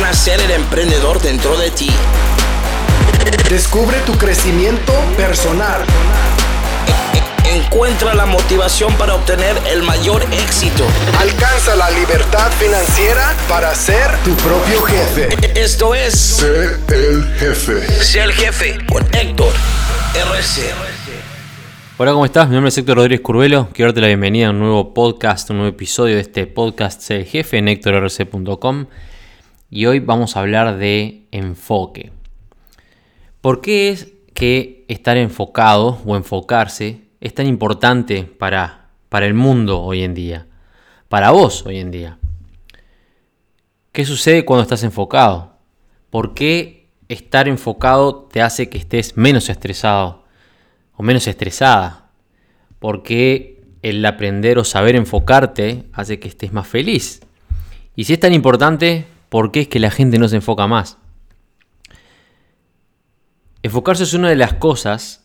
Nacer el emprendedor dentro de ti. Descubre tu crecimiento personal. Encuentra la motivación para obtener el mayor éxito. Alcanza la libertad financiera para ser tu propio jefe. Esto es Sé el jefe. Sé el jefe con Héctor RC. Hola, ¿cómo estás? Mi nombre es Héctor Rodríguez Curvelo. Quiero darte la bienvenida a un nuevo podcast, un nuevo episodio de este podcast Sé el jefe en HectorRC.com. Y hoy vamos a hablar de enfoque. ¿Por qué es que estar enfocado o enfocarse es tan importante para, para el mundo hoy en día? Para vos hoy en día. ¿Qué sucede cuando estás enfocado? ¿Por qué estar enfocado te hace que estés menos estresado o menos estresada? ¿Por qué el aprender o saber enfocarte hace que estés más feliz? Y si es tan importante, ¿por qué es que la gente no se enfoca más? Enfocarse es una de las cosas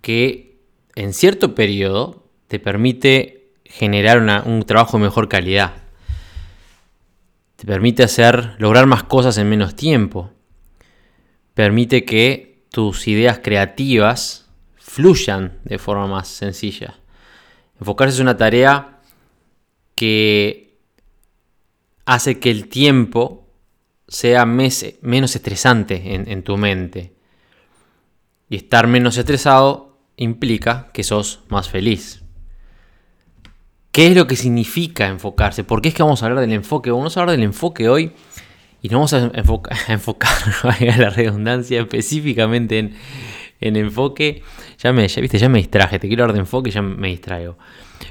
que en cierto periodo te permite generar un trabajo de mejor calidad. Te permite hacer, lograr más cosas en menos tiempo. Permite que tus ideas creativas fluyan de forma más sencilla. Enfocarse es una tarea que hace que el tiempo sea menos estresante en, tu mente. Y estar menos estresado implica que sos más feliz. ¿Qué es lo que significa enfocarse? ¿Por qué es que vamos a hablar del enfoque? Vamos a hablar del enfoque hoy y nos vamos a, enfoca- a enfocar, valga la redundancia, específicamente en, en enfoque. Ya me, ya, viste, ya me distraje, te quiero hablar de enfoque y ya me distraigo.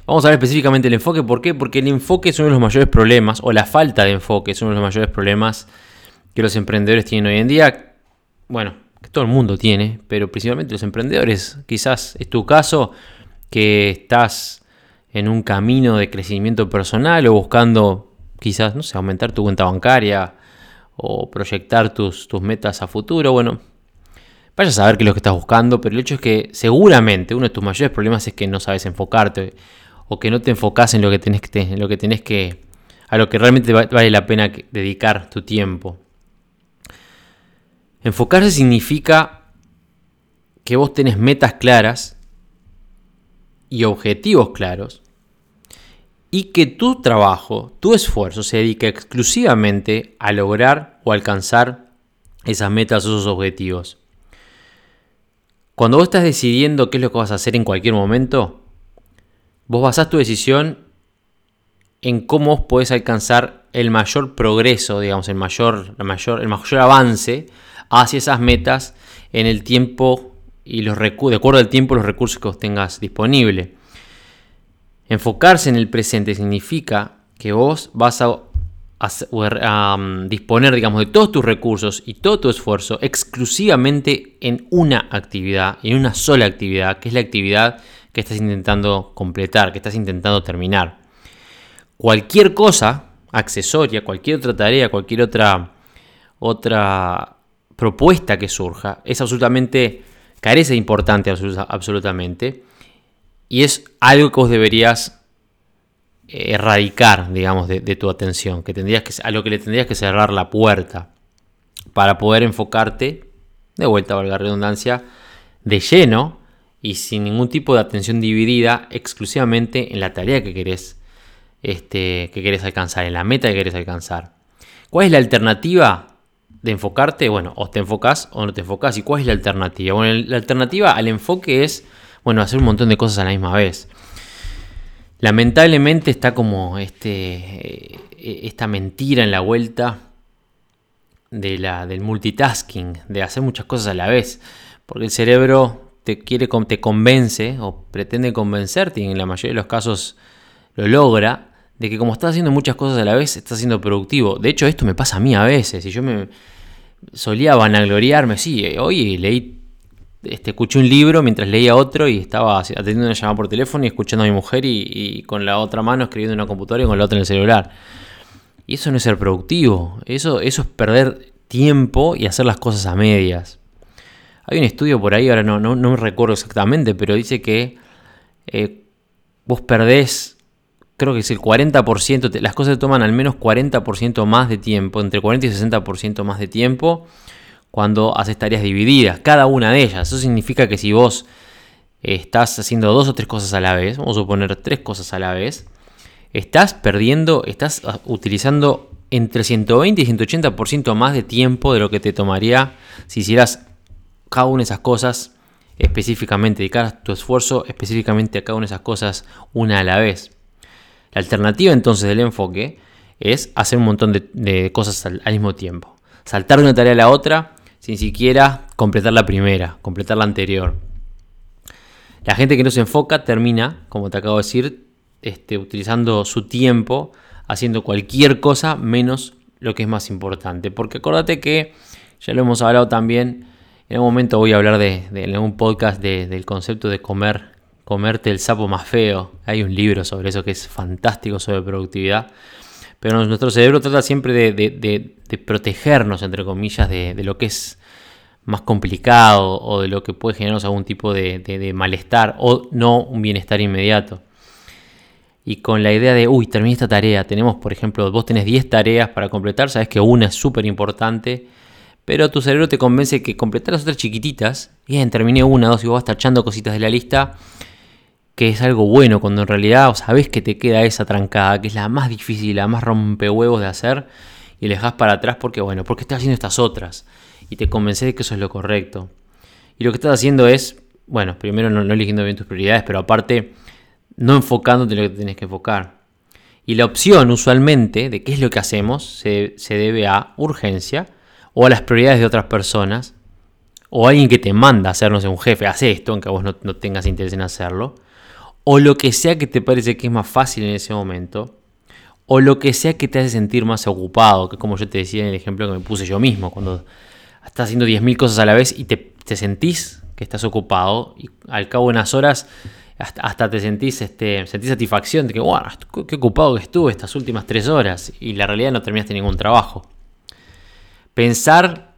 Vamos a hablar específicamente del enfoque, ¿por qué? Porque el enfoque es uno de los mayores problemas, o la falta de enfoque es uno de los mayores problemas que los emprendedores tienen hoy en día. Bueno, que todo el mundo tiene, pero principalmente los emprendedores. Quizás es tu caso que estás en un camino de crecimiento personal o buscando quizás, no sé, aumentar tu cuenta bancaria o proyectar tus, tus metas a futuro. Bueno, vaya a saber qué es lo que estás buscando, pero el hecho es que seguramente uno de tus mayores problemas es que no sabes enfocarte o que no te enfocas en lo que tenés que, en lo que, tenés que a lo que realmente va- vale la pena dedicar tu tiempo. Enfocarse significa que vos tenés metas claras y objetivos claros y que tu trabajo, tu esfuerzo se dedica exclusivamente a lograr o alcanzar esas metas o esos objetivos. Cuando vos estás decidiendo qué es lo que vas a hacer en cualquier momento, vos basás tu decisión en cómo podés alcanzar el mayor progreso, digamos, el mayor, la mayor, el mayor avance hacia esas metas en el tiempo y los de acuerdo al tiempo y los recursos que vos tengas disponible. Enfocarse en el presente significa que vos vas a, a- a, um, disponer, digamos, de todos tus recursos y todo tu esfuerzo exclusivamente en una actividad, en una sola actividad, que es la actividad que estás intentando completar, que estás intentando terminar. Cualquier cosa accesoria, cualquier otra tarea, cualquier otra, otra propuesta que surja, es absolutamente, carece de importante absoluta- absolutamente, y es algo que vos deberías eh, erradicar, digamos, de, tu atención, que tendrías que, a lo que le tendrías que cerrar la puerta para poder enfocarte, de vuelta, valga la redundancia, de lleno y sin ningún tipo de atención dividida exclusivamente en la tarea que querés, este, que querés alcanzar, en la meta que querés alcanzar. ¿Cuál es la alternativa de enfocarte? Bueno, o te enfocas o no te enfocas. ¿Y cuál es la alternativa? Bueno, la alternativa al enfoque es, bueno, hacer un montón de cosas a la misma vez. Lamentablemente está como este, eh, esta mentira en la vuelta de la, del multitasking, de hacer muchas cosas a la vez, porque el cerebro te convence o pretende convencerte, y en la mayoría de los casos lo logra, de que como estás haciendo muchas cosas a la vez, estás siendo productivo. De hecho, esto me pasa a mí a veces, y yo me solía vanagloriarme, sí, hoy leí, este, escuché un libro mientras leía otro y estaba atendiendo una llamada por teléfono y escuchando a mi mujer y, y con la otra mano escribiendo en una computadora y con la otra en el celular. Y eso no es ser productivo, eso, eso es perder tiempo y hacer las cosas a medias. Hay un estudio por ahí, ahora no, no, no me recuerdo exactamente, pero dice que eh, vos perdés creo que es el 40%, las cosas toman al menos 40% más de tiempo, entre 40 y 60% más de tiempo cuando haces tareas divididas, cada una de ellas. Eso significa que si vos estás haciendo dos o tres cosas a la vez, vamos a suponer tres cosas a la vez, estás perdiendo, estás utilizando entre 120 y 180% más de tiempo de lo que te tomaría si hicieras cada una de esas cosas específicamente, dedicaras tu esfuerzo específicamente a cada una de esas cosas una a la vez. La alternativa entonces del enfoque es hacer un montón de, cosas al, mismo tiempo. Saltar de una tarea a la otra sin siquiera completar la primera, completar la anterior. La gente que no se enfoca termina, como te acabo de decir, este, utilizando su tiempo haciendo cualquier cosa menos lo que es más importante. Porque acordate que, ya lo hemos hablado también, en algún momento voy a hablar de, en un podcast del concepto de comer, comerte el sapo más feo. Hay un libro sobre eso que es fantástico sobre productividad. Pero nuestro cerebro trata siempre de, protegernos, entre comillas, de, lo que es más complicado o de lo que puede generarnos algún tipo de malestar o no un bienestar inmediato y con la idea de, uy, terminé esta tarea, tenemos, por ejemplo, vos tenés 10 tareas para completar, sabes que una es súper importante, pero tu cerebro te convence que completar las otras chiquititas, bien, terminé una, dos y vos vas tachando cositas de la lista, que es algo bueno, cuando en realidad sabés que te queda esa trancada, que es la más difícil, la más rompehuevos de hacer, y le dejás para atrás porque, bueno, porque estás haciendo estas otras, y te convences de que eso es lo correcto. Y lo que estás haciendo es, bueno, primero no, eligiendo bien tus prioridades, pero aparte no enfocándote en lo que tienes que enfocar. Y la opción usualmente de qué es lo que hacemos se, debe a urgencia o a las prioridades de otras personas o alguien que te manda a hacernos un jefe, hace esto, aunque vos no, no tengas interés en hacerlo, o lo que sea que te parece que es más fácil en ese momento, o lo que sea que te hace sentir más ocupado, que como yo te decía en el ejemplo que me puse yo mismo, cuando estás haciendo 10.000 cosas a la vez y te, te sentís que estás ocupado y al cabo de unas horas hasta, te sentís, este, sentís satisfacción de que, wow, qué ocupado que estuve estas últimas tres horas y la realidad no terminaste ningún trabajo. Pensar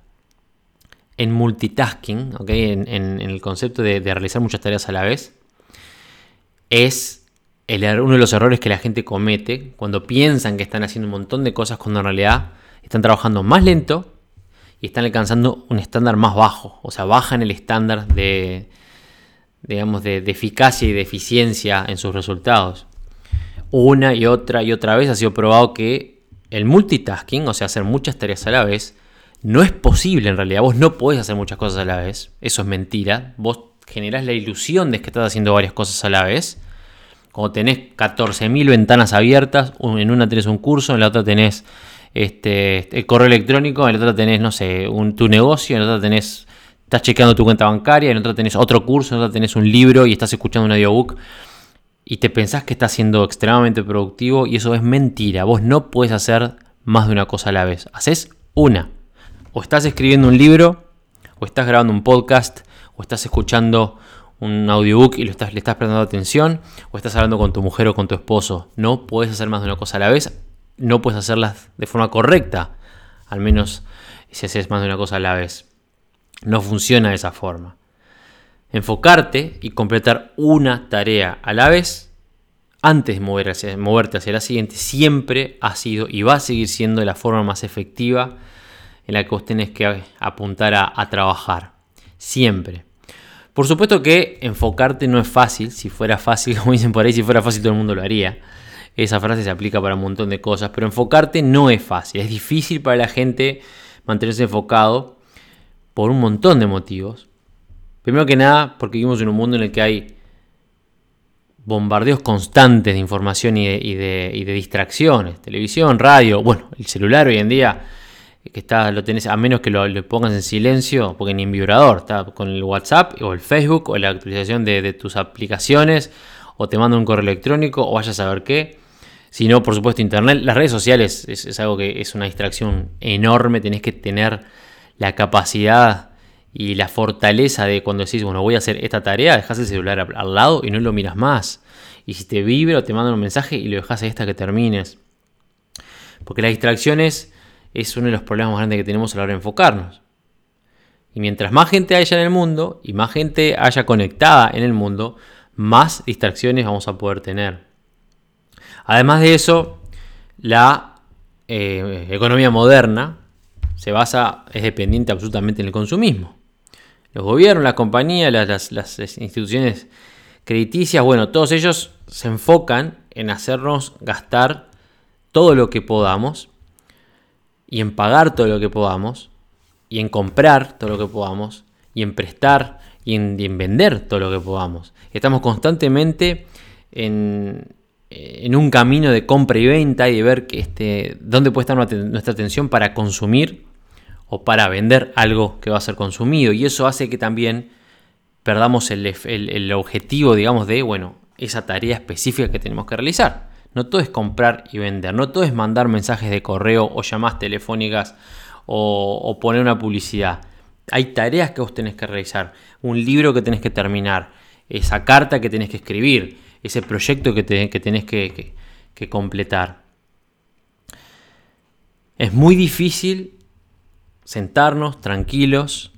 en multitasking, en, el concepto de, realizar muchas tareas a la vez, es er, uno de los errores que la gente comete cuando piensan que están haciendo un montón de cosas cuando en realidad están trabajando más lento y están alcanzando un estándar más bajo, o sea, bajan el estándar de, digamos, de, eficacia y de eficiencia en sus resultados. Una y otra y otra vez ha sido probado que el multitasking, o sea, hacer muchas tareas a la vez, no es posible en realidad. Vos no podés hacer muchas cosas a la vez. Eso es mentira. Vos generás la ilusión de que estás haciendo varias cosas a la vez. Como tenés 14.000 ventanas abiertas, en una tenés un curso, en la otra tenés este, el correo electrónico, en la otra tenés, no sé, un, tu negocio, en la otra tenés estás chequeando tu cuenta bancaria, en otra tenés otro curso, en otra tenés un libro y estás escuchando un audiobook y te pensás que estás siendo extremadamente productivo y eso es mentira. Vos no puedes hacer más de una cosa a la vez. Haces una. O estás escribiendo un libro, o estás grabando un podcast, o estás escuchando un audiobook y estás, le estás prestando atención, o estás hablando con tu mujer o con tu esposo. No puedes hacer más de una cosa a la vez. No puedes hacerlas de forma correcta. Al menos si haces más de una cosa a la vez. No funciona de esa forma. Enfocarte y completar una tarea a la vez antes de moverte hacia la siguiente siempre ha sido y va a seguir siendo la forma más efectiva en la que vos tenés que apuntar a, trabajar. Siempre. Por supuesto que enfocarte no es fácil. Si fuera fácil, como dicen por ahí, si fuera fácil todo el mundo lo haría. Esa frase se aplica para un montón de cosas. Pero enfocarte no es fácil. Es difícil para la gente mantenerse enfocado por un montón de motivos. Primero que nada, porque vivimos en un mundo en el que hay bombardeos constantes de información y de, distracciones. Televisión, radio, bueno, el celular hoy en día, que está, lo tenés, a menos que lo, pongas en silencio, porque ni en vibrador, está con el WhatsApp o el Facebook o la actualización de, tus aplicaciones, o te manda un correo electrónico, o vayas a ver qué. Si no, por supuesto, Internet. Las redes sociales es, algo que es una distracción enorme, tenés que tener la capacidad y la fortaleza de cuando decís, bueno, voy a hacer esta tarea, dejas el celular al lado y no lo miras más. Y si te vibra o te mandan un mensaje y lo dejas hasta que termines. Porque las distracciones es uno de los problemas más grandes que tenemos a la hora de enfocarnos. Y mientras más gente haya en el mundo y más gente haya conectada en el mundo, más distracciones vamos a poder tener. Además de eso, la eh, economía moderna se basa, es dependiente absolutamente en el consumismo. Los gobiernos, las compañías, las, las instituciones crediticias, bueno, todos ellos se enfocan en hacernos gastar todo lo que podamos y en pagar todo lo que podamos y en comprar todo lo que podamos y en prestar y en, vender todo lo que podamos. Estamos constantemente en, un camino de compra y venta y de ver este, dónde puede estar nuestra atención para consumir o para vender algo que va a ser consumido. Y eso hace que también perdamos el, el objetivo, digamos, de, bueno, esa tarea específica que tenemos que realizar. No todo es comprar y vender, no todo es mandar mensajes de correo o llamadas telefónicas o, poner una publicidad. Hay tareas que vos tenés que realizar, un libro que tenés que terminar, esa carta que tenés que escribir, ese proyecto que, tenés que, que completar. Es muy difícil sentarnos tranquilos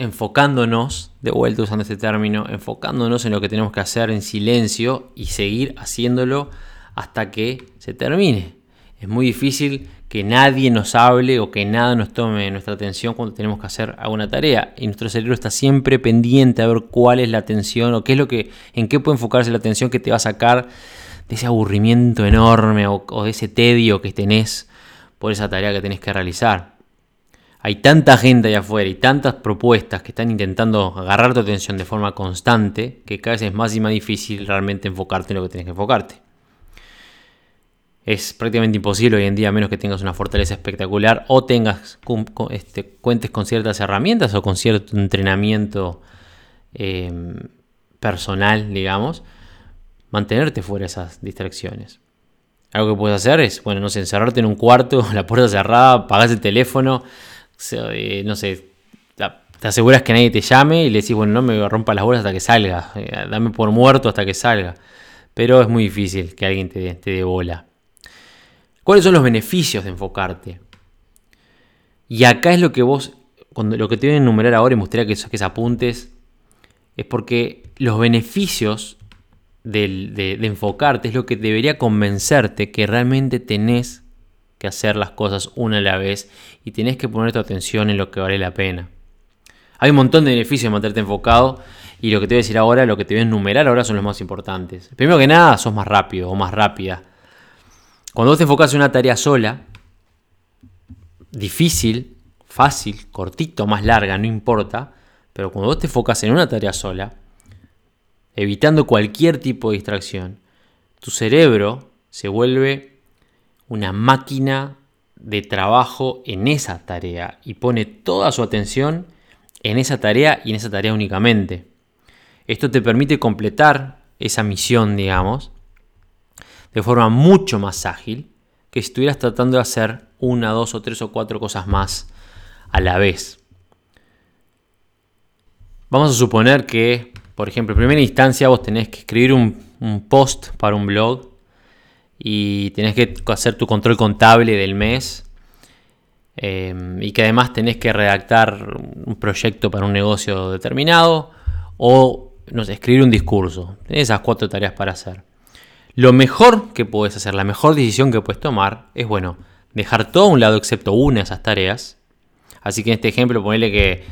enfocándonos, de vuelta usando este término, enfocándonos en lo que tenemos que hacer en silencio y seguir haciéndolo hasta que se termine. Es muy difícil que nadie nos hable o que nada nos tome nuestra atención cuando tenemos que hacer alguna tarea. Y nuestro cerebro está siempre pendiente a ver cuál es la atención o qué es lo que, en qué puede enfocarse la atención que te va a sacar de ese aburrimiento enorme o, de ese tedio que tenés por esa tarea que tenés que realizar hay tanta gente allá afuera y tantas propuestas que están intentando agarrar tu atención de forma constante que cada vez es más y más difícil realmente enfocarte en lo que tienes que enfocarte. Es prácticamente imposible hoy en día, a menos que tengas una fortaleza espectacular o tengas este, cuentes con ciertas herramientas o con cierto entrenamiento em, personal, digamos, mantenerte fuera de esas distracciones. Algo que puedes hacer es, bueno, no sé, encerrarte en un cuarto, la puerta cerrada, apagas el teléfono, eh, no sé, te aseguras que nadie te llame y le decís, bueno, no me rompa las bolas hasta que salga, eh, dame por muerto hasta que salga. Pero es muy difícil que alguien te, te dé bola. ¿Cuáles son los beneficios de enfocarte? Y acá es lo que vos, cuando, lo que te voy a enumerar ahora y me gustaría que saques apuntes, es porque los beneficios de, de enfocarte es lo que debería convencerte que realmente tenés que hacer las cosas una a la vez y tienes que poner tu atención en lo que vale la pena. Hay un montón de beneficios de mantenerte enfocado y lo que te voy a decir ahora, lo que te voy a enumerar ahora son los más importantes. Primero que nada, sos más rápido o más rápida. Cuando vos te enfocas en una tarea sola, difícil, fácil, cortito, más larga, no importa, pero cuando vos te enfocas en una tarea sola, evitando cualquier tipo de distracción, tu cerebro se vuelve una máquina de trabajo en esa tarea y pone toda su atención en esa tarea y en esa tarea únicamente. Esto te permite completar esa misión, digamos, de forma mucho más ágil que si estuvieras tratando de hacer una, dos o tres o cuatro cosas más a la vez. Vamos a suponer que, por ejemplo, en primera instancia vos tenés que escribir un, un post para un blog y tenés que hacer tu control contable del mes em, y que además tenés que redactar un proyecto para un negocio determinado o no sé, escribir un discurso. Tenés esas cuatro tareas para hacer. Lo mejor que puedes hacer, la mejor decisión que puedes tomar es, bueno, dejar todo a un lado excepto una de esas tareas. Así que en este ejemplo, ponele que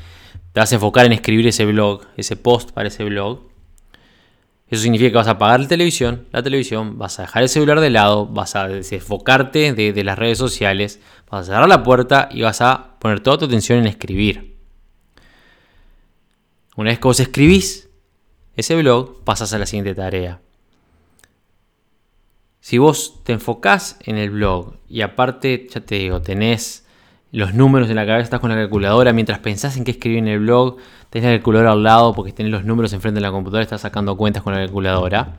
te vas a enfocar en escribir ese blog, ese post para ese blog. Eso significa que vas a apagar la televisión, la televisión, vas a dejar el celular de lado, vas a desfocarte de, las redes sociales, vas a cerrar la puerta y vas a poner toda tu atención en escribir. Una vez que vos escribís ese blog, pasas a la siguiente tarea. Si vos te enfocás en el blog y aparte, ya te digo, tenés los números en la cabeza, estás con la calculadora, mientras pensás en qué escribir en el blog, tenés la calculadora al lado porque tenés los números enfrente de la computadora, estás sacando cuentas con la calculadora.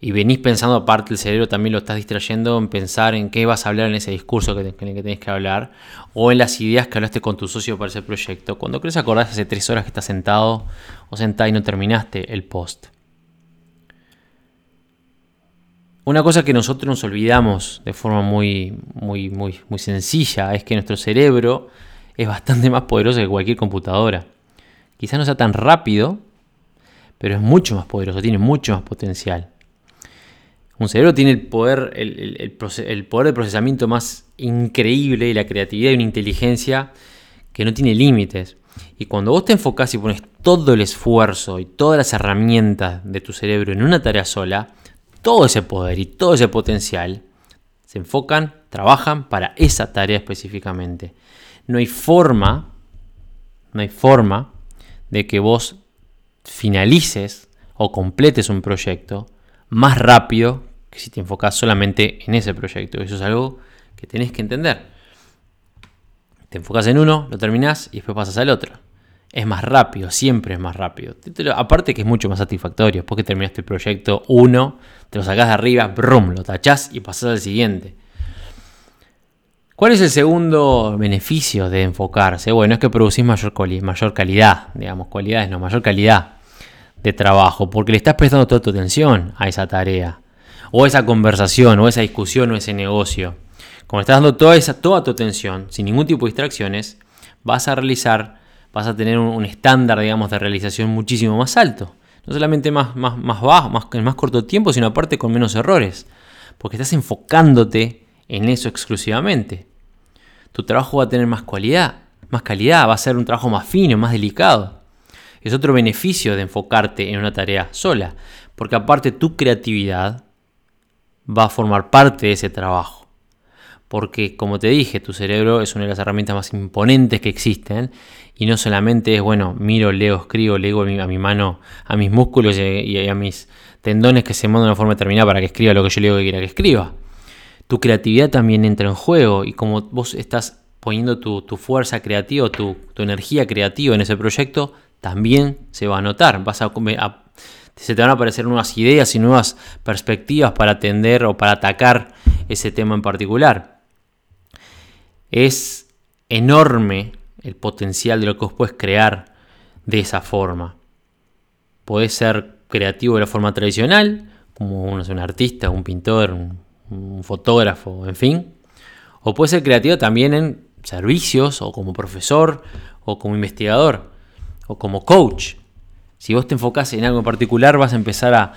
Y venís pensando, aparte el cerebro también lo estás distrayendo en pensar en qué vas a hablar en ese discurso que, en el que tenés que hablar, o en las ideas que hablaste con tu socio para ese proyecto. Cuando crees acordás hace tres horas que estás sentado o sentada y no terminaste el post. Una cosa que nosotros nos olvidamos de forma muy, muy, muy, muy sencilla es que nuestro cerebro es bastante más poderoso que cualquier computadora. Quizás no sea tan rápido, pero es mucho más poderoso, tiene mucho más potencial. Un cerebro tiene el poder, el, poder de procesamiento más increíble y la creatividad y una inteligencia que no tiene límites. Y cuando vos te enfocás y pones todo el esfuerzo y todas las herramientas de tu cerebro en una tarea sola, todo ese poder y todo ese potencial se enfocan, trabajan para esa tarea específicamente. No hay forma, no hay forma de que vos finalices o completes un proyecto más rápido que si te enfocas solamente en ese proyecto. Eso es algo que tenés que entender. Te enfocas en uno, lo terminás y después pasas al otro. Es más rápido, siempre es más rápido. Aparte que es mucho más satisfactorio. Después que terminaste el proyecto 1, te lo sacás de arriba, brum, lo tachás y pasás al siguiente. ¿Cuál es el segundo beneficio de enfocarse? Bueno, es que producís mayor, mayor calidad, digamos, cualidades, no, mayor calidad de trabajo, porque le estás prestando toda tu atención a esa tarea, o esa conversación, o esa discusión, o ese negocio. Como estás dando toda, esa, toda tu atención, sin ningún tipo de distracciones, vas a realizar, vas a tener un, estándar, digamos, de realización muchísimo más alto. No solamente más, más, más bajo, más, en más corto tiempo, sino aparte con menos errores. Porque estás enfocándote en eso exclusivamente. Tu trabajo va a tener más cualidad, más calidad, va a ser un trabajo más fino, más delicado. Es otro beneficio de enfocarte en una tarea sola, porque aparte tu creatividad va a formar parte de ese trabajo. Porque como te dije, tu cerebro es una de las herramientas más imponentes que existen y no solamente es, bueno, miro, leo, escribo, leo a mi, mano, a mis músculos y a mis tendones que se montan de una forma determinada para que escriba lo que yo leo que quiera que escriba. Tu creatividad también entra en juego y como vos estás poniendo tu, fuerza creativa, tu, tu energía creativa en ese proyecto, también se va a notar. Vas a, se te van a aparecer nuevas ideas y nuevas perspectivas para atender o para atacar ese tema en particular. Es enorme el potencial de lo que vos puedes crear de esa forma. Podés ser creativo de la forma tradicional, como uno es un artista, un pintor, un, un fotógrafo, en fin. O puede ser creativo también en servicios, o como profesor, o como investigador o como coach. Si vos te enfocás en algo en particular, vas a empezar a,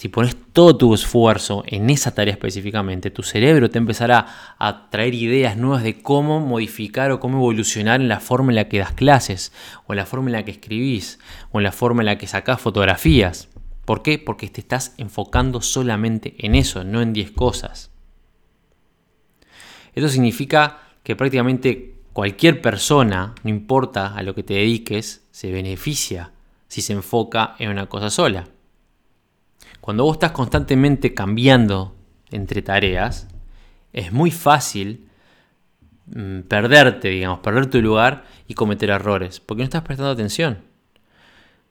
si pones todo tu esfuerzo en esa tarea específicamente, tu cerebro te empezará a traer ideas nuevas de cómo modificar o cómo evolucionar en la forma en la que das clases, o en la forma en la que escribís, o en la forma en la que sacás fotografías. ¿Por qué? Porque te estás enfocando solamente en eso, no en 10 cosas. Esto significa que prácticamente cualquier persona, no importa a lo que te dediques, se beneficia si se enfoca en una cosa sola. Cuando vos estás constantemente cambiando entre tareas, es muy fácil mm, perderte, digamos, perder tu lugar y cometer errores, porque no estás prestando atención.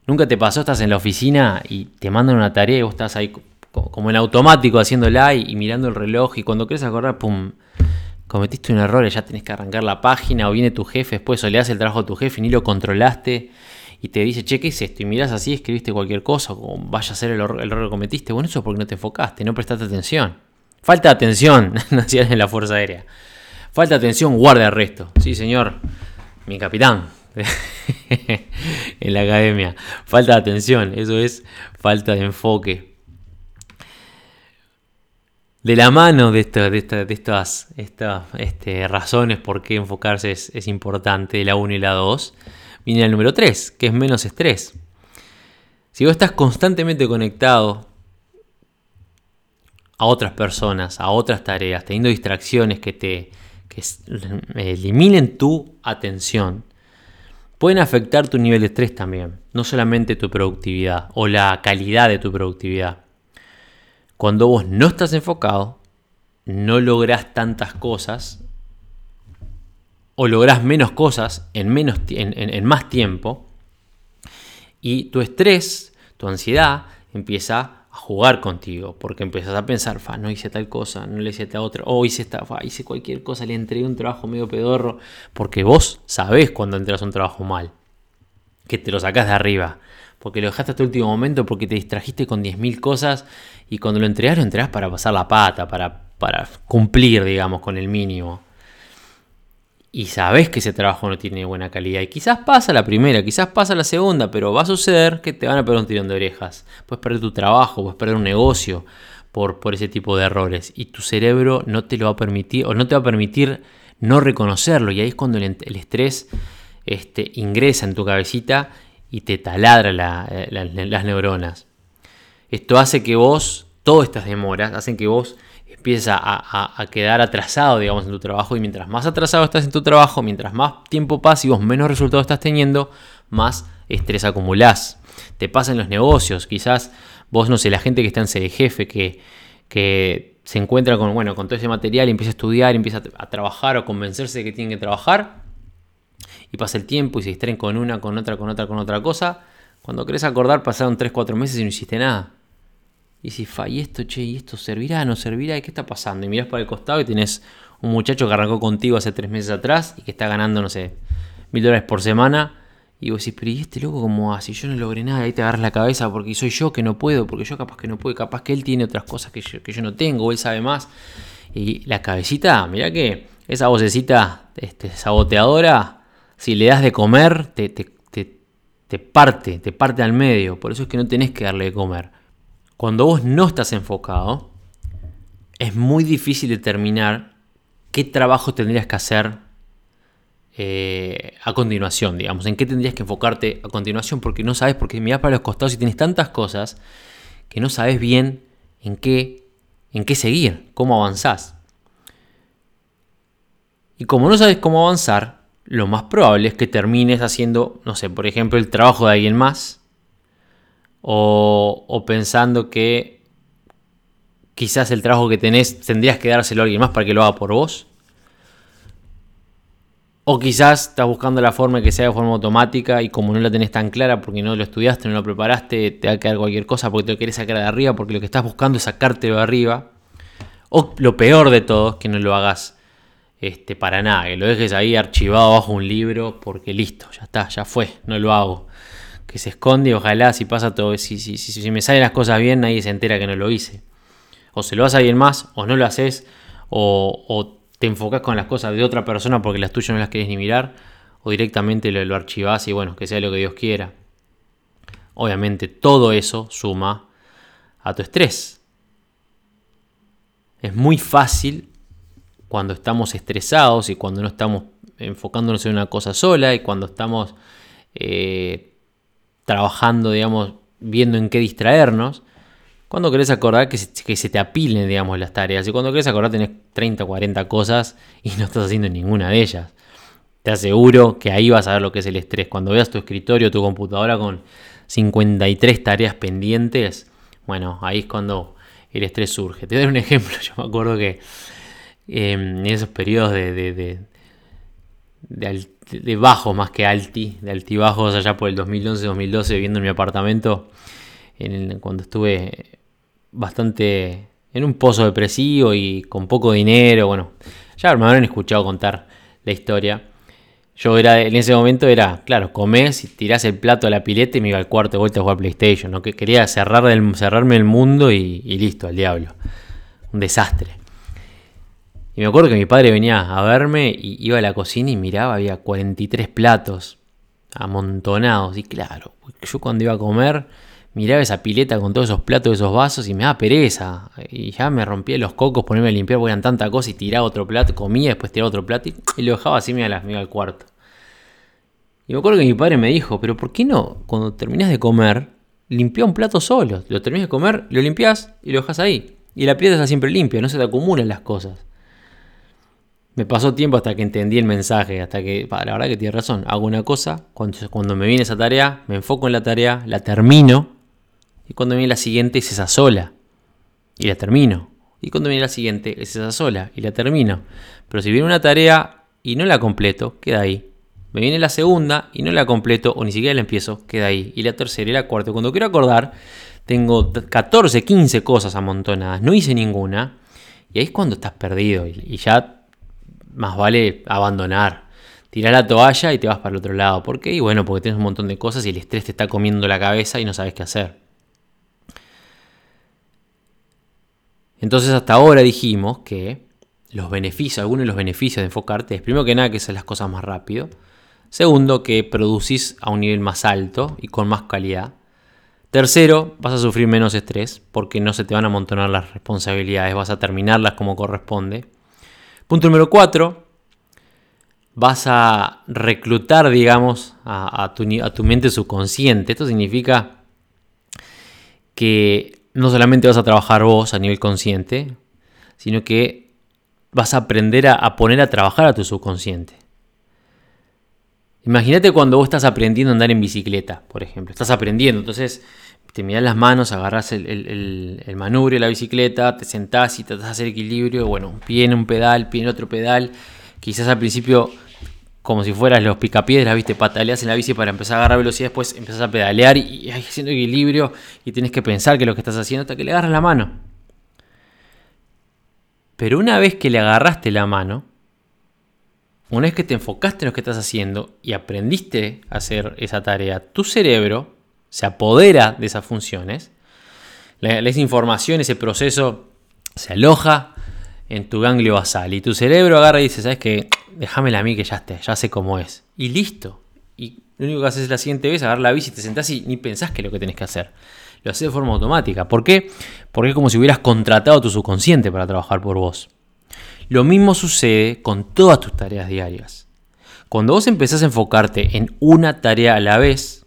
Nunca te pasó, estás en la oficina y te mandan una tarea y vos estás ahí como en automático haciéndola y, y mirando el reloj y cuando querés acordar, pum, cometiste un error y ya tenés que arrancar la página, o viene tu jefe después, o le hace el trabajo a tu jefe y ni lo controlaste, y te dice, che, ¿qué es esto? Y mirás así, escribiste cualquier cosa, o vaya a ser el error, que cometiste. Bueno, eso es porque no te enfocaste, no prestaste atención. Falta de atención, nacional en la Fuerza Aérea. Falta de atención, guardia arresto. Sí, señor, mi capitán. en la academia. Falta de atención, eso es falta de enfoque de la mano de, de, estas, este, razones por qué enfocarse es, importante, la 1 y la 2, viene el número 3, que es menos estrés. Si vos estás constantemente conectado a otras personas, a otras tareas, teniendo distracciones que te que eliminen tu atención, pueden afectar tu nivel de estrés también, no solamente tu productividad o la calidad de tu productividad. Cuando vos no estás enfocado, no lográs tantas cosas o lográs menos cosas en, menos, en, más tiempo y tu estrés, tu ansiedad empieza a jugar contigo porque empiezas a pensar, fa, no hice tal cosa, no le hice tal otra, o hice esta, fa, hice cualquier cosa, le entregué un trabajo medio pedorro, porque vos sabés cuando entras a un trabajo mal, que te lo sacás de arriba, porque lo dejaste hasta el último momento, porque te distrajiste con 10.000 cosas y cuando lo entregas, lo entregas para pasar la pata, para, para cumplir, digamos, con el mínimo. Y sabes que ese trabajo no tiene buena calidad. Y quizás pasa la primera, quizás pasa la segunda, pero va a suceder que te van a perder un tirón de orejas. Puedes perder tu trabajo, puedes perder un negocio, por, por ese tipo de errores y tu cerebro no te lo va a permitir o no te va a permitir no reconocerlo y ahí es cuando el, estrés este, ingresa en tu cabecita y te taladra las neuronas. Esto hace que vos, todas estas demoras, hacen que vos empieces a, quedar atrasado, digamos, en tu trabajo. Y mientras más atrasado estás en tu trabajo, mientras más tiempo pasa y vos menos resultados estás teniendo, más estrés acumulás. Te pasa en los negocios, quizás vos, no sé, la gente que está en sede jefe, que, que se encuentra con, bueno, con todo ese material y empieza a estudiar, empieza a trabajar o convencerse de que tienen que trabajar. Y pasa el tiempo y se distraen con una, con otra, con otra, con otra cosa. Cuando querés acordar, pasaron 3-4 meses y no hiciste nada. Y si fa, y esto, che, y esto servirá, no servirá, ¿y qué está pasando? Y miras para el costado y tienes un muchacho que arrancó contigo hace tres meses atrás y que está ganando, no sé, mil dólares por semana. Y vos decís, pero ¿y este loco cómo hace? Yo no logré nada. Ahí te agarras la cabeza porque soy yo que no puedo, porque yo capaz que no puedo, capaz que él tiene otras cosas que yo, que yo no tengo, o él sabe más. Y la cabecita, mirá que esa vocecita este, saboteadora, si le das de comer, te, te, te, te parte, te parte al medio. Por eso es que no tenés que darle de comer. Cuando vos no estás enfocado, es muy difícil determinar qué trabajo tendrías que hacer eh, a continuación, digamos, en qué tendrías que enfocarte a continuación, porque no sabes, porque mirás para los costados y tienes tantas cosas que no sabes bien en qué, en qué seguir, cómo avanzás. Y como no sabes cómo avanzar, lo más probable es que termines haciendo, no sé, por ejemplo, el trabajo de alguien más o, pensando que quizás el trabajo que tenés tendrías que dárselo a alguien más para que lo haga por vos. O quizás estás buscando la forma que sea de forma automática y como no la tenés tan clara porque no lo estudiaste, no lo preparaste, te va a quedar cualquier cosa porque te lo querés sacar de arriba porque lo que estás buscando es sacártelo de arriba. O lo peor de todo es que no lo hagas este, para nada, que lo dejes ahí archivado bajo un libro porque listo, ya está, ya fue, no lo hago que se esconde ojalá si pasa todo, si, si, si, me salen las cosas bien nadie se entera que no lo hice. O se lo hace a alguien más, o no lo haces, o, te enfocas con las cosas de otra persona porque las tuyas no las querés ni mirar, o directamente lo, lo archivás y bueno, que sea lo que Dios quiera. Obviamente todo eso suma a tu estrés. Es muy fácil cuando estamos estresados y cuando no estamos enfocándonos en una cosa sola y cuando estamos eh, trabajando, digamos, viendo en qué distraernos. Cuando querés acordar que se, te apilen, digamos, las tareas. Y cuando querés acordar tenés 30 o 40 cosas y no estás haciendo ninguna de ellas. Te aseguro que ahí vas a ver lo que es el estrés. Cuando veas tu escritorio, tu computadora con 53 tareas pendientes, bueno, ahí es cuando el estrés surge. Te dar un ejemplo. Yo me acuerdo que em, en esos periodos de, de bajo más que alti, de altibajos allá por el 2011-2012 viviendo en mi apartamento, en cuando estuve bastante en un pozo depresivo y con poco dinero, bueno, ya me habrán escuchado contar la historia. Yo era, en ese momento era, claro, comés tirás el plato a la pileta y me iba al cuarto de vuelta a jugar PlayStation, ¿no? Que quería cerrar cerrarme el mundo y listo, al diablo. Un desastre. Y me acuerdo que mi padre venía a verme y iba a la cocina y miraba, había 43 platos amontonados. Y claro, yo cuando iba a comer miraba esa pileta con todos esos platos, esos vasos y me daba pereza. Y ya me rompía los cocos, ponerme a limpiar porque eran tanta cosa y tiraba otro plato, comía, después tiraba otro plato y, lo dejaba así, me iba, al cuarto. Y me acuerdo que mi padre me dijo, pero ¿por qué no, cuando terminas de comer, limpia un plato solo? Lo terminas de comer, lo limpias y lo dejas ahí. Y la pileta está siempre limpia, no se te acumulan las cosas. Me pasó tiempo hasta que entendí el mensaje, hasta que, la verdad que tiene razón, hago una cosa, cuando, me viene esa tarea, me enfoco en la tarea, la termino, y cuando viene la siguiente es esa sola, y la termino. Y cuando viene la siguiente es esa sola, y la termino. Pero si viene una tarea y no la completo, queda ahí. Me viene la segunda y no la completo, o ni siquiera la empiezo, queda ahí. Y la tercera y la cuarta. Cuando quiero acordar, tengo 14, 15 cosas amontonadas, no hice ninguna, y ahí es cuando estás perdido, y ya más vale abandonar. Tirar la toalla y te vas para el otro lado. ¿Por qué? Y bueno, porque tienes un montón de cosas y el estrés te está comiendo la cabeza y no sabes qué hacer. Entonces hasta ahora dijimos que los beneficios, algunos de los beneficios de enfocarte es primero que nada que haces las cosas más rápido. Segundo, que producís a un nivel más alto y con más calidad. Tercero, vas a sufrir menos estrés porque no se te van a amontonar las responsabilidades, vas a terminarlas como corresponde. Punto número cuatro, vas a reclutar, digamos, a, tu, a mente subconsciente. Esto significa que no solamente vas a trabajar vos a nivel consciente, sino que vas a aprender a, poner a trabajar a tu subconsciente. Imagínate cuando vos estás aprendiendo a andar en bicicleta, por ejemplo. Estás aprendiendo, entonces te miras las manos, agarras el, el, manubrio de la bicicleta, te sentás y tratás de hacer equilibrio. Bueno, pie en un pedal, pie en otro pedal. Quizás al principio, como si fueras los picapiedras, viste, pataleas en la bici para empezar a agarrar velocidad, después empezás a pedalear y, y haciendo equilibrio y tienes que pensar que lo que estás haciendo hasta que le agarras la mano. Pero una vez que le agarraste la mano, una vez que te enfocaste en lo que estás haciendo y aprendiste a hacer esa tarea, tu cerebro se apodera de esas funciones, esa información, ese proceso se aloja en tu ganglio basal y tu cerebro agarra y dice, ¿sabes qué? Déjamela a mí que ya esté, ya sé cómo es. Y listo. Y lo único que haces la siguiente vez, agarrar la bici y te sentás y ni pensás que es lo que tenés que hacer lo haces de forma automática. ¿Por qué? Porque es como si hubieras contratado a tu subconsciente para trabajar por vos. Lo mismo sucede con todas tus tareas diarias. Cuando vos empezás a enfocarte en una tarea a la vez,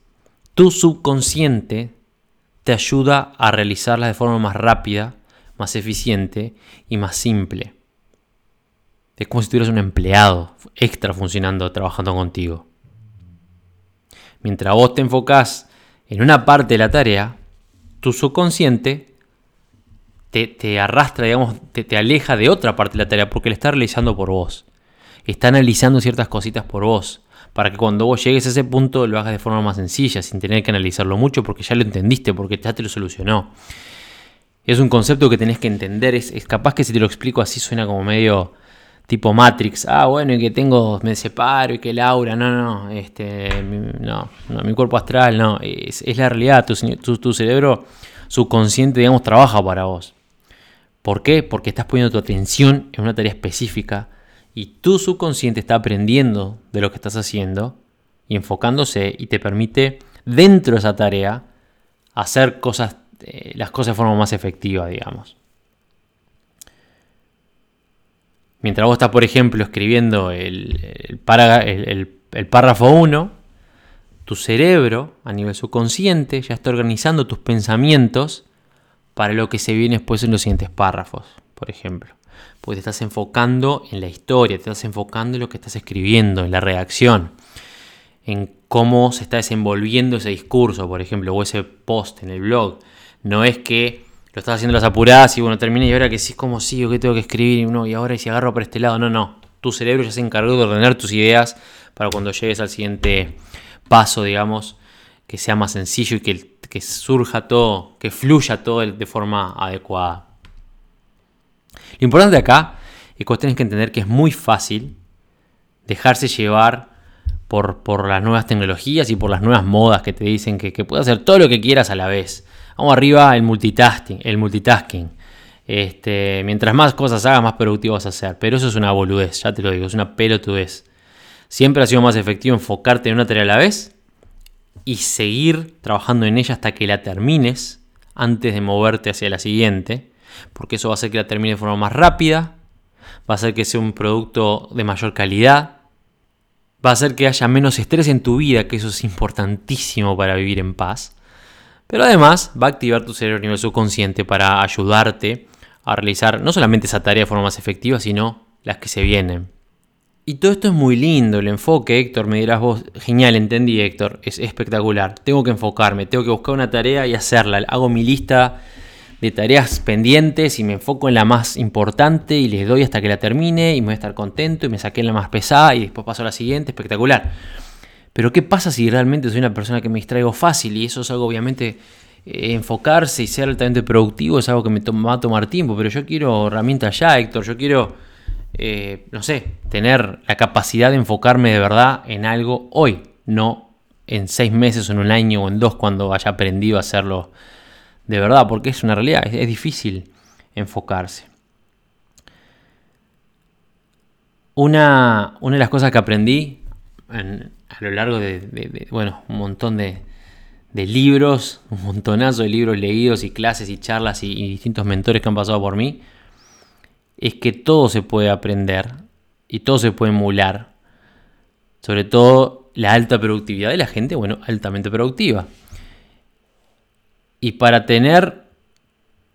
tu subconsciente te ayuda a realizarlas de forma más rápida, más eficiente y más simple. Es como si tuvieras un empleado extra funcionando, trabajando contigo. Mientras vos te enfocás en una parte de la tarea, tu subconsciente te, arrastra, digamos, te, te, aleja de otra parte de la tarea porque le está realizando por vos. Está analizando ciertas cositas por vos. Para que cuando vos llegues a ese punto lo hagas de forma más sencilla, sin tener que analizarlo mucho porque ya lo entendiste, porque ya te lo solucionó. Es un concepto que tenés que entender. Es, capaz que si te lo explico así suena como medio tipo Matrix. Ah, bueno, y que tengo, me separo y que Laura, no, no, este, no, no mi cuerpo astral, no, es, la realidad, tu, tu, cerebro subconsciente, digamos, trabaja para vos. ¿Por qué? Porque estás poniendo tu atención en una tarea específica y tu subconsciente está aprendiendo de lo que estás haciendo y enfocándose y te permite dentro de esa tarea hacer cosas, eh, las cosas de forma más efectiva, digamos. Mientras vos estás, por ejemplo, escribiendo el, párrafo 1, tu cerebro, a nivel subconsciente, ya está organizando tus pensamientos para lo que se viene después en los siguientes párrafos, por ejemplo. Porque te estás enfocando en la historia, te estás enfocando en lo que estás escribiendo, en la reacción, en cómo se está desenvolviendo ese discurso, por ejemplo, o ese post en el blog. No es que lo estás haciendo las apuradas y bueno, termina y ahora que sí, como sigo, que tengo que escribir y, no, y ahora si agarro por este lado, no, no. Tu cerebro ya se encargó de ordenar tus ideas para cuando llegues al siguiente paso, digamos, que sea más sencillo y que, que surja todo, que fluya todo de forma adecuada. Lo importante acá es que vos tenés que entender que es muy fácil dejarse llevar por, las nuevas tecnologías y por las nuevas modas que te dicen que, que puedes hacer todo lo que quieras a la vez. Vamos arriba el multitasking. El multitasking. Este, mientras más cosas hagas, más productivo vas a ser. Pero eso es una boludez, ya te lo digo, es una pelotudez. Siempre ha sido más efectivo enfocarte en una tarea a la vez y seguir trabajando en ella hasta que la termines antes de moverte hacia la siguiente. Porque eso va a hacer que la termine de forma más rápida, va a hacer que sea un producto de mayor calidad, va a hacer que haya menos estrés en tu vida, que eso es importantísimo para vivir en paz. Pero además va a activar tu cerebro a nivel subconsciente para ayudarte a realizar no solamente esa tarea de forma más efectiva, sino las que se vienen. Y todo esto es muy lindo, el enfoque, Héctor, me dirás vos, genial, entendí Héctor, es espectacular. Tengo que enfocarme, tengo que buscar una tarea y hacerla. Hago mi lista de tareas pendientes y me enfoco en la más importante y les doy hasta que la termine y me voy a estar contento y me saqué en la más pesada y después paso a la siguiente, espectacular. Pero ¿qué pasa si realmente soy una persona que me distraigo fácil? Y eso es algo obviamente eh, enfocarse y ser altamente productivo es algo que me va a tomar tiempo, pero yo quiero herramientas ya, Héctor, yo quiero, eh, no sé, tener la capacidad de enfocarme de verdad en algo hoy, no en seis meses o en un año o en dos cuando haya aprendido a hacerlo de verdad, porque es una realidad, es, difícil enfocarse. Una, una de las cosas que aprendí en, a lo largo de, bueno, un montón de, de libros, un montonazo de libros leídos y clases y charlas y, y distintos mentores que han pasado por mí, es que todo se puede aprender y todo se puede emular. Sobre todo la alta productividad de la gente, bueno, altamente productiva. Y para tener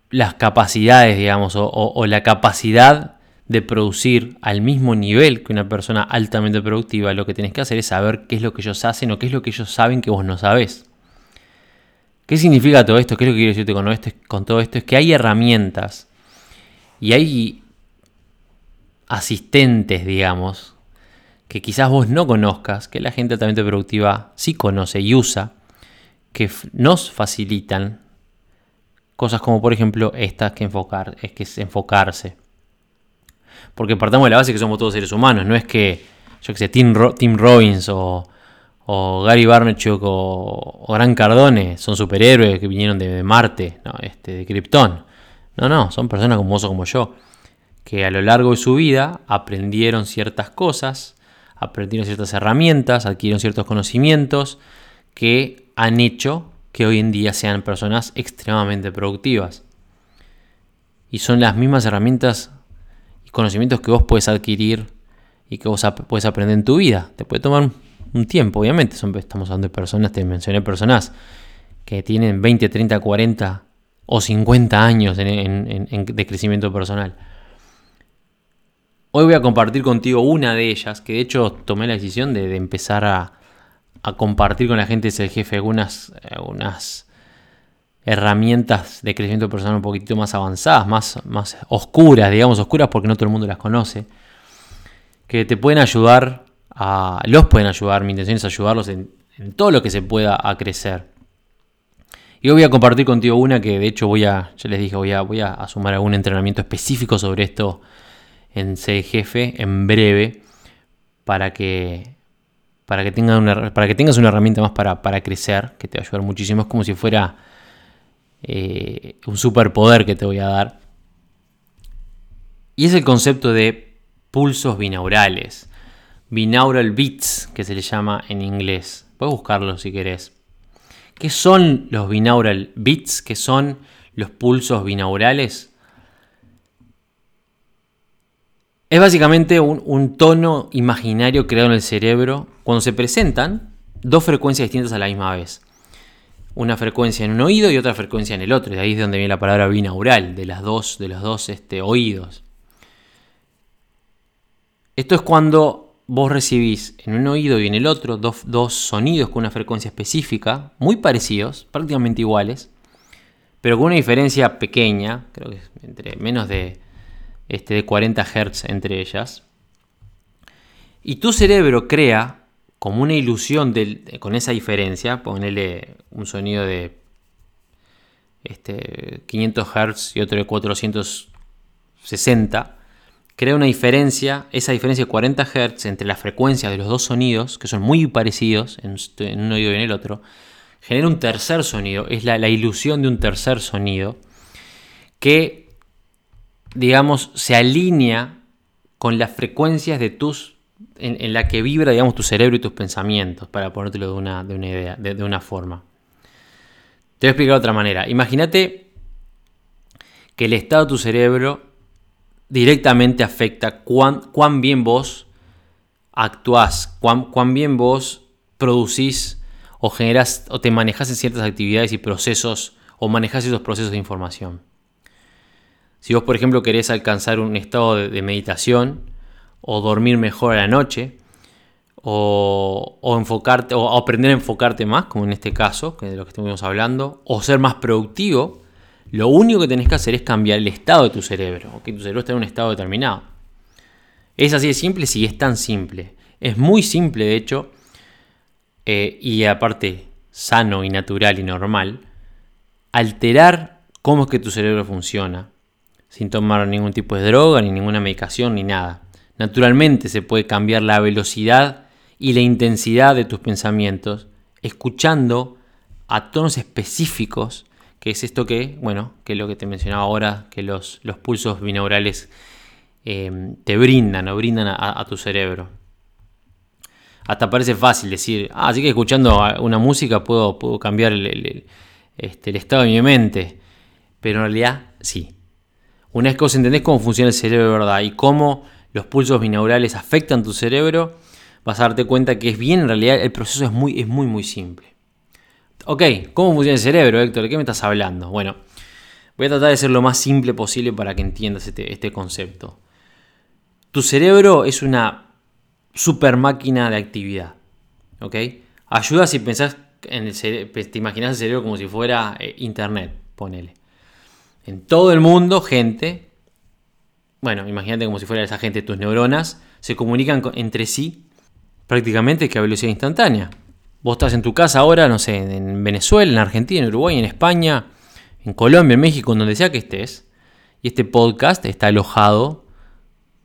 las capacidades, digamos, o, la capacidad de producir al mismo nivel que una persona altamente productiva, lo que tienes que hacer es saber qué es lo que ellos hacen o qué es lo que ellos saben que vos no sabés. ¿Qué significa todo esto? ¿Qué es lo que quiero decirte con, esto? con todo esto? Es que hay herramientas y hay asistentes, digamos, que quizás vos no conozcas, que la gente altamente productiva sí conoce y usa, que nos facilitan cosas como por ejemplo estas que enfocar, es que enfocarse. Porque partamos de la base que somos todos seres humanos, no es que, yo que sé, Tim, Robbins o, Gary Barnechuk o, o, Gran Cardone son superhéroes que vinieron de, Marte, no, este, de Krypton. No, no, son personas como vos o como yo, que a lo largo de su vida aprendieron ciertas cosas, aprendieron ciertas herramientas, adquirieron ciertos conocimientos que han hecho que hoy en día sean personas extremadamente productivas. Y son las mismas herramientas y conocimientos que vos puedes adquirir y que vos puedes aprender en tu vida. Te puede tomar un tiempo, obviamente. estamos hablando de personas, te mencioné personas que tienen 20, 30, 40 o 50 años de crecimiento personal. Hoy voy a compartir contigo una de ellas, que de hecho tomé la decisión de, empezar a, compartir con la gente, es el jefe, algunas, algunas herramientas de crecimiento personal un poquitito más avanzadas, más, más oscuras, digamos oscuras porque no todo el mundo las conoce, que te pueden ayudar, a, los pueden ayudar, mi intención es ayudarlos en, todo lo que se pueda a crecer. Y hoy voy a compartir contigo una que de hecho voy a, ya les dije, voy a, voy a sumar algún entrenamiento específico sobre esto en C jefe en breve para que, para que, una, para que tengas una herramienta más para, crecer, que te va a ayudar muchísimo. Es como si fuera eh, un superpoder que te voy a dar. Y es el concepto de pulsos binaurales. Binaural beats, que se le llama en inglés. Puedes buscarlo si querés. ¿Qué son los binaural beats? ¿Qué son los pulsos binaurales? Es básicamente un, tono imaginario creado en el cerebro cuando se presentan dos frecuencias distintas a la misma vez. Una frecuencia en un oído y otra frecuencia en el otro. De ahí es donde viene la palabra binaural, de, las dos, de los dos este, oídos. Esto es cuando vos recibís en un oído y en el otro dos, dos sonidos con una frecuencia específica, muy parecidos, prácticamente iguales, pero con una diferencia pequeña, creo que entre menos de este, de 40 Hz entre ellas. Y tu cerebro crea como una ilusión con esa diferencia, ponele un sonido de este, 500 Hz y otro de 460, crea una diferencia, esa diferencia de 40 Hz entre las frecuencias de los dos sonidos, que son muy parecidos en, un oído y en el otro, genera un tercer sonido, es la, la ilusión de un tercer sonido, que digamos, se alinea con las frecuencias de tus, en, la que vibra, digamos, tu cerebro y tus pensamientos, para ponértelo de una, de una idea, de, una forma. Te voy a explicar de otra manera. Imagínate que el estado de tu cerebro directamente afecta cuán, cuán bien vos actuás, cuán, cuán, bien vos producís o generás o te manejas en ciertas actividades y procesos o manejas esos procesos de información. Si vos, por ejemplo, querés alcanzar un estado de, meditación o dormir mejor a la noche, o, enfocarte, o aprender a enfocarte más, como en este caso, que de lo que estuvimos hablando, o ser más productivo, lo único que tenés que hacer es cambiar el estado de tu cerebro, que tu cerebro esté en un estado determinado. Es así de simple, sí, es tan simple. Es muy simple, de hecho, eh, y aparte sano y natural y normal, alterar cómo es que tu cerebro funciona sin tomar ningún tipo de droga, ni ninguna medicación, ni nada. Naturalmente se puede cambiar la velocidad y la intensidad de tus pensamientos escuchando a tonos específicos, que es esto que, bueno, que es lo que te mencionaba ahora, que los, los pulsos binaurales eh, te brindan o brindan a, tu cerebro. hasta parece fácil decir, ah, así que escuchando una música puedo, puedo cambiar el, este, el estado de mi mente. Pero en realidad sí. Una vez que vos entendés cómo funciona el cerebro de verdad y cómo los pulsos binaurales afectan tu cerebro, vas a darte cuenta que es bien, en realidad el proceso es muy, es muy, muy simple. Ok, ¿cómo funciona el cerebro, Héctor? ¿De qué me estás hablando? Bueno, voy a tratar de ser lo más simple posible para que entiendas este, este concepto. Tu cerebro es una super máquina de actividad. ¿Ok? Ayuda si pensás en el te imaginas el cerebro como si fuera eh, internet, ponele. En todo el mundo, gente, bueno, imagínate como si fuera esa gente, tus neuronas se comunican entre sí prácticamente que a velocidad instantánea. Vos estás en tu casa ahora, no sé, en Venezuela, en Argentina, en Uruguay, en España, en Colombia, en México, en donde sea que estés. Y este podcast está alojado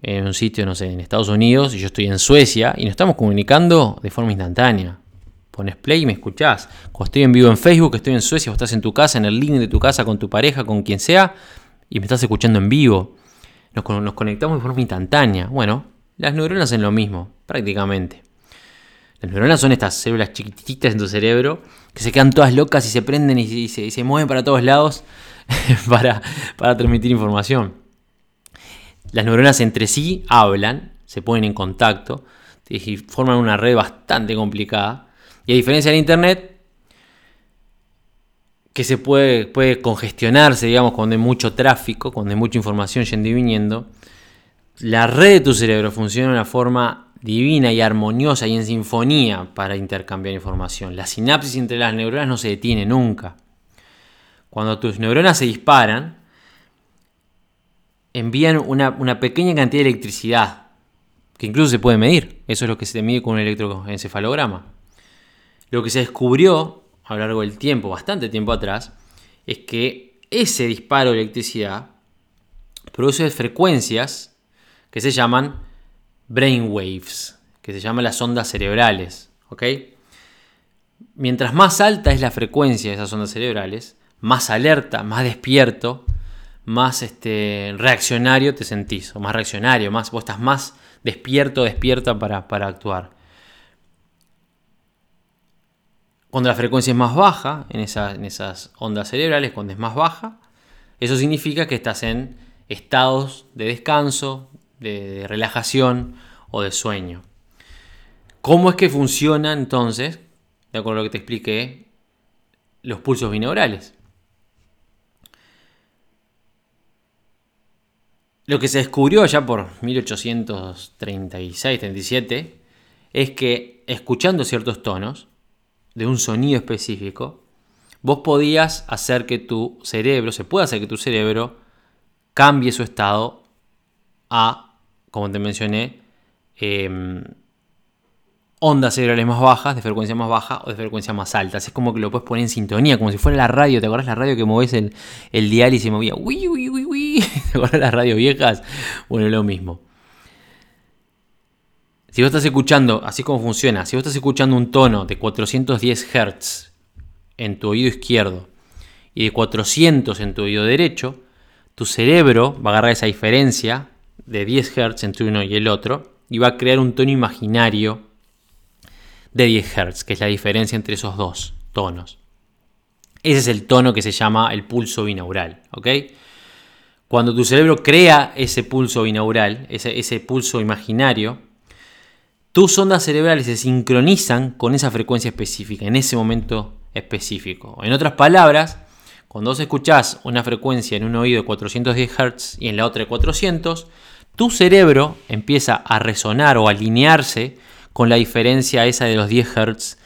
en un sitio, no sé, en Estados Unidos y yo estoy en Suecia y nos estamos comunicando de forma instantánea. Pones play y me escuchás. Cuando estoy en vivo en Facebook, estoy en Suecia, o estás en tu casa, en el link de tu casa, con tu pareja, con quien sea, y me estás escuchando en vivo. Nos, conectamos de forma instantánea. Bueno, las neuronas hacen lo mismo, prácticamente. Las neuronas son estas células chiquititas en tu cerebro que se quedan todas locas y se prenden y, se, mueven para todos lados para transmitir información. Las neuronas entre sí hablan, se ponen en contacto y forman una red bastante complicada y a diferencia del Internet, que se puede, congestionarse, digamos, cuando hay mucho tráfico, cuando hay mucha información yendo y viniendo, la red de tu cerebro funciona de una forma divina y armoniosa y en sinfonía para intercambiar información. La sinapsis entre las neuronas no se detiene nunca. Cuando tus neuronas se disparan, envían una, una, pequeña cantidad de electricidad, que incluso se puede medir. Eso es lo que se mide con un electroencefalograma. Lo que se descubrió a lo largo del tiempo, bastante tiempo atrás, es que ese disparo de electricidad produce frecuencias que se llaman brainwaves, que se llaman las ondas cerebrales. ¿ok? Mientras más alta es la frecuencia de esas ondas cerebrales, más alerta, más despierto, más este, reaccionario te sentís, o más reaccionario, más, vos estás más despierto, despierta para, para actuar. Cuando la frecuencia es más baja, en, esas ondas cerebrales, cuando es más baja, eso significa que estás en estados de descanso, de, relajación o de sueño. ¿Cómo es que funciona entonces, de acuerdo a lo que te expliqué, los pulsos binaurales? Lo que se descubrió allá por 1836-37 es que escuchando ciertos tonos, de un sonido específico, vos podías hacer que tu cerebro, se puede hacer que tu cerebro cambie su estado a, como te mencioné, em, ondas cerebrales más bajas, de frecuencia más baja o de frecuencia más alta. Es como que lo puedes poner en sintonía, como si fuera la radio. ¿Te acuerdas la radio que moves el, el dial y se movía? Uy, uy, uy, uy. ¿Te acuerdas las radios viejas? Bueno, lo mismo. Si vos estás escuchando, así como funciona, si vos estás escuchando un tono de 410 Hz en tu oído izquierdo y de 400 en tu oído derecho, tu cerebro va a agarrar esa diferencia de 10 Hz entre uno y el otro y va a crear un tono imaginario de 10 Hz, que es la diferencia entre esos dos tonos. Ese es el tono que se llama el pulso binaural. ¿ok? Cuando tu cerebro crea ese pulso binaural, ese, ese pulso imaginario, tus ondas cerebrales se sincronizan con esa frecuencia específica, en ese momento específico. En otras palabras, cuando vos escuchás una frecuencia en un oído de 410 Hz y en la otra de 400, tu cerebro empieza a resonar o alinearse con la diferencia esa de los 10 Hz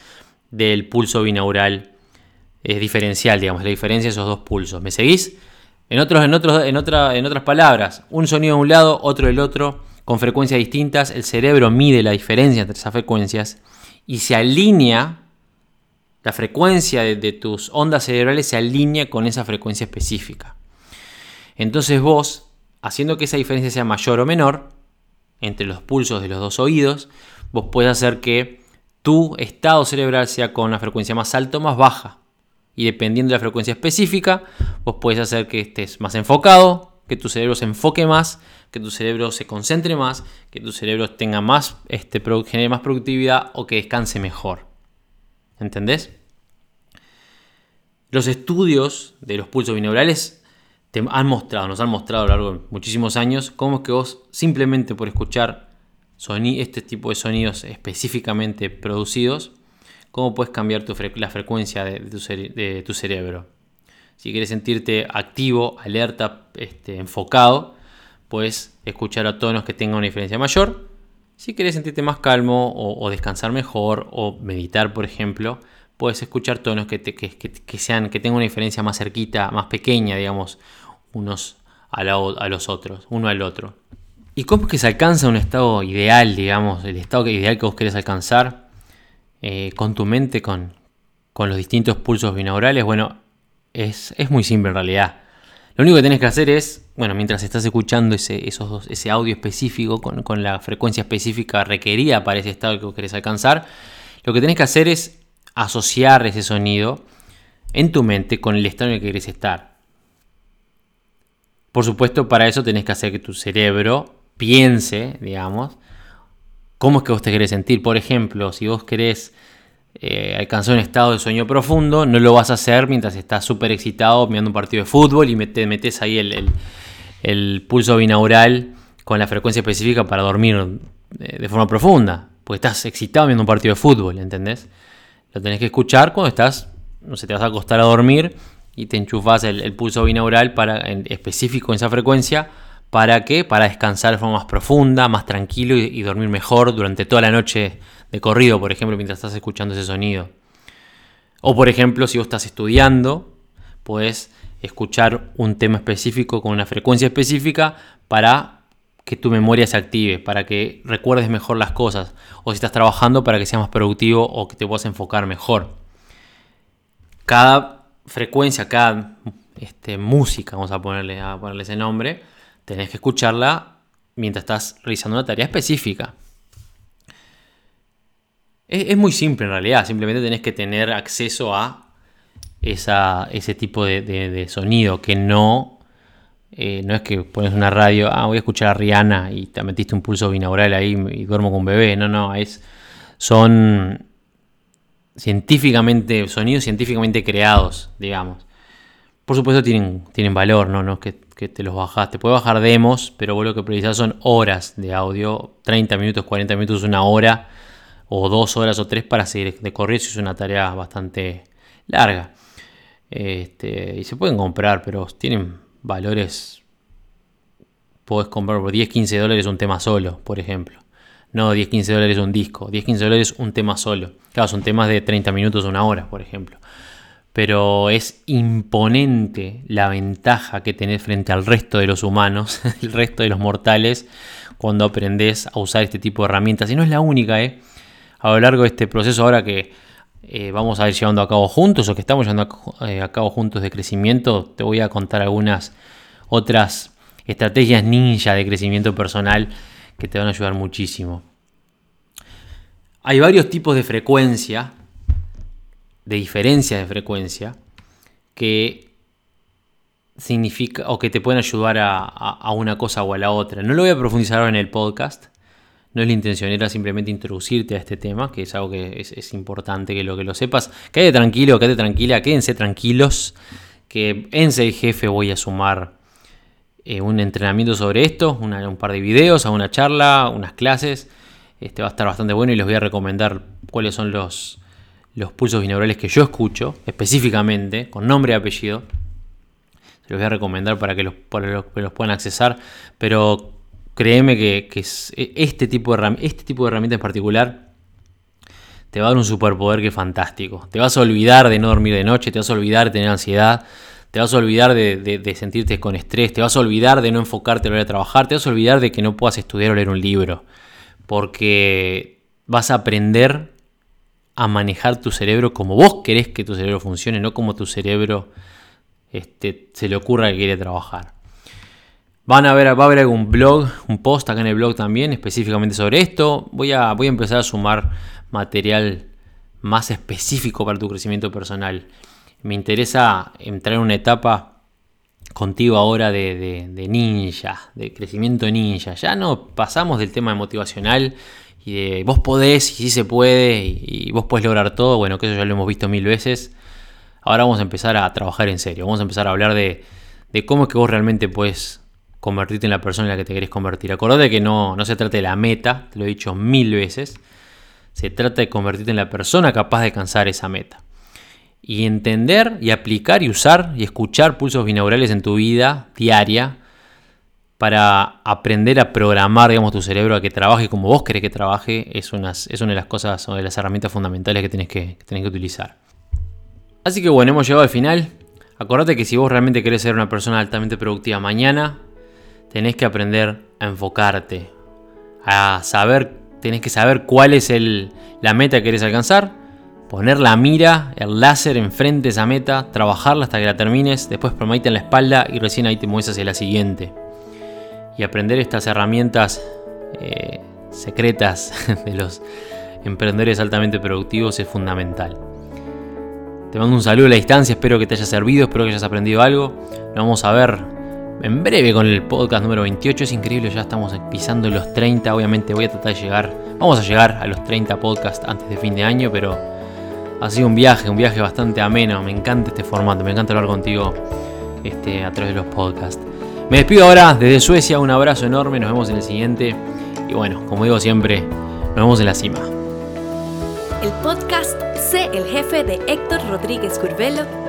del pulso binaural es diferencial, digamos, la diferencia de esos dos pulsos. ¿Me seguís? En, otros, en, otros, en, otra, en otras palabras, un sonido de un lado, otro del otro con frecuencias distintas, el cerebro mide la diferencia entre esas frecuencias y se alinea, la frecuencia de, tus ondas cerebrales se alinea con esa frecuencia específica. Entonces vos, haciendo que esa diferencia sea mayor o menor entre los pulsos de los dos oídos, vos puedes hacer que tu estado cerebral sea con una frecuencia más alta o más baja. Y dependiendo de la frecuencia específica, vos puedes hacer que estés más enfocado, que tu cerebro se enfoque más, que tu cerebro se concentre más, que tu cerebro tenga más, este, genere más productividad o que descanse mejor. ¿Entendés? Los estudios de los pulsos binaurales te han mostrado, nos han mostrado a lo largo de muchísimos años, cómo es que vos simplemente por escuchar este tipo de sonidos específicamente producidos, cómo puedes cambiar la frecuencia de, tu cerebro. Si quieres sentirte activo, alerta, este, enfocado, puedes escuchar a tonos que tengan una diferencia mayor. Si quieres sentirte más calmo o, descansar mejor o meditar, por ejemplo, puedes escuchar tonos que, que tengan una diferencia más cerquita, más pequeña, digamos, unos a, los otros, uno al otro. ¿Y cómo es que se alcanza un estado ideal, digamos, el estado ideal que vos querés alcanzar eh, con tu mente, con, los distintos pulsos binaurales? Bueno, es, muy simple en realidad. Lo único que tenés que hacer es, bueno, mientras estás escuchando ese, esos ese audio específico con, la frecuencia específica requerida para ese estado que querés alcanzar, lo que tenés que hacer es asociar ese sonido en tu mente con el estado en el que querés estar. Por supuesto, para eso tenés que hacer que tu cerebro piense, digamos, cómo es que vos te querés sentir. Por ejemplo, si vos querés eh, alcanzar un estado de sueño profundo, no lo vas a hacer mientras estás súper excitado mirando un partido de fútbol y te metes ahí el, pulso binaural con la frecuencia específica para dormir eh, de forma profunda. Porque estás excitado viendo un partido de fútbol, ¿entendés? Lo tenés que escuchar cuando estás, no sé, te vas a acostar a dormir y te enchufas el, pulso binaural para, en, específico en esa frecuencia ¿Para qué? Para descansar de forma más profunda, más tranquilo y, dormir mejor durante toda la noche de corrido, por ejemplo, mientras estás escuchando ese sonido. O por ejemplo, si vos estás estudiando, puedes escuchar un tema específico con una frecuencia específica para que tu memoria se active, para que recuerdes mejor las cosas. O si estás trabajando para que seas más productivo o que te puedas enfocar mejor. Cada frecuencia, cada este, música, vamos a ponerle, a ponerle ese nombre, tenés que escucharla mientras estás realizando una tarea específica. Es, muy simple en realidad, simplemente tenés que tener acceso a ese tipo de, sonido que no, eh, no es que pones una radio, ah, voy a escuchar a Rihanna y te metiste un pulso binaural ahí y duermo con un bebé. No, no, es, son científicamente, sonidos científicamente creados, digamos. Por supuesto tienen, tienen valor, ¿no? No es que te los bajas. Te puede bajar demos, pero vos lo que precisas son horas de audio, 30 minutos, 40 minutos, una hora, o dos horas o tres para seguir de correr. Si es una tarea bastante larga. Este, y se pueden comprar, pero tienen valores. Puedes comprar por 10, 15 dólares un tema solo, por ejemplo. No 10, 15 dólares un disco, 10, 15 dólares un tema solo. Claro, son temas de 30 minutos, una hora, por ejemplo pero es imponente la ventaja que tenés frente al resto de los humanos, el resto de los mortales, cuando aprendes a usar este tipo de herramientas. Y no es la única, ¿eh? A lo largo de este proceso ahora que eh, vamos a ir llevando a cabo juntos o que estamos llevando a, a cabo juntos de crecimiento, te voy a contar algunas otras estrategias ninja de crecimiento personal que te van a ayudar muchísimo. Hay varios tipos de frecuencia de diferencia de frecuencia que significa o que te pueden ayudar a, una cosa o a la otra. No lo voy a profundizar en el podcast. No es la intención, era simplemente introducirte a este tema, que es algo que es, importante que lo que lo sepas. Quédate tranquilo, quédate tranquila, quédense tranquilos, que en Ser Jefe voy a sumar eh, un entrenamiento sobre esto, un par de videos, a una charla, unas clases. Este va a estar bastante bueno y les voy a recomendar cuáles son los, los pulsos binaurales que yo escucho, específicamente, con nombre y apellido. Se los voy a recomendar para que los, los, puedan accesar, pero créeme que, e, este, tipo de este tipo de herramienta en particular te va a dar un superpoder que es fantástico. Te vas a olvidar de no dormir de noche, te vas a olvidar de tener ansiedad, te vas a olvidar de, sentirte con estrés, te vas a olvidar de no enfocarte a la hora de trabajar, te vas a olvidar de que no puedas estudiar o leer un libro, porque vas a aprender a manejar tu cerebro como vos querés que tu cerebro funcione, no como tu cerebro este, se le ocurra que quiere trabajar. Van a ver, va a haber algún blog, un post acá en el blog también específicamente sobre esto. Voy a, voy a empezar a sumar material más específico para tu crecimiento personal. Me interesa entrar en una etapa contigo ahora de, ninja, de crecimiento ninja. Ya no pasamos del tema motivacional y de vos podés y sí se puede y, vos podés lograr todo. Bueno, que eso ya lo hemos visto mil veces. Ahora vamos a empezar a trabajar en serio. Vamos a empezar a hablar de, cómo es que vos realmente puedes convertirte en la persona en la que te querés convertir. Acordate que no, no se trata de la meta, te lo he dicho mil veces. Se trata de convertirte en la persona capaz de alcanzar esa meta y entender y aplicar y usar y escuchar pulsos binaurales en tu vida diaria para aprender a programar, digamos, tu cerebro a que trabaje como vos querés que trabaje, es, una de las cosas o de las herramientas fundamentales que tenés que, que utilizar. Así que bueno, hemos llegado al final. Acordate que si vos realmente querés ser una persona altamente productiva mañana, tenés que aprender a enfocarte, a saber, tenés que saber cuál es la meta que querés alcanzar poner la mira, el láser enfrente de esa meta, trabajarla hasta que la termines, después prometerte en la espalda y recién ahí te mueves hacia la siguiente. Y aprender estas herramientas eh, secretas de los emprendedores altamente productivos es fundamental. Te mando un saludo a la distancia, espero que te haya servido, espero que hayas aprendido algo. Vamos a ver en breve con el podcast número 28. Es increíble, ya estamos pisando los 30. Obviamente voy a tratar de llegar, vamos a llegar a los 30 podcasts antes de fin de año, pero ha sido un viaje, un viaje bastante ameno. Me encanta este formato, me encanta hablar contigo este, a través de los podcasts. Me despido ahora desde Suecia, un abrazo enorme, nos vemos en el siguiente. Y bueno, como digo siempre, nos vemos en la cima. El podcast Sé el jefe de Héctor Rodríguez Curvelo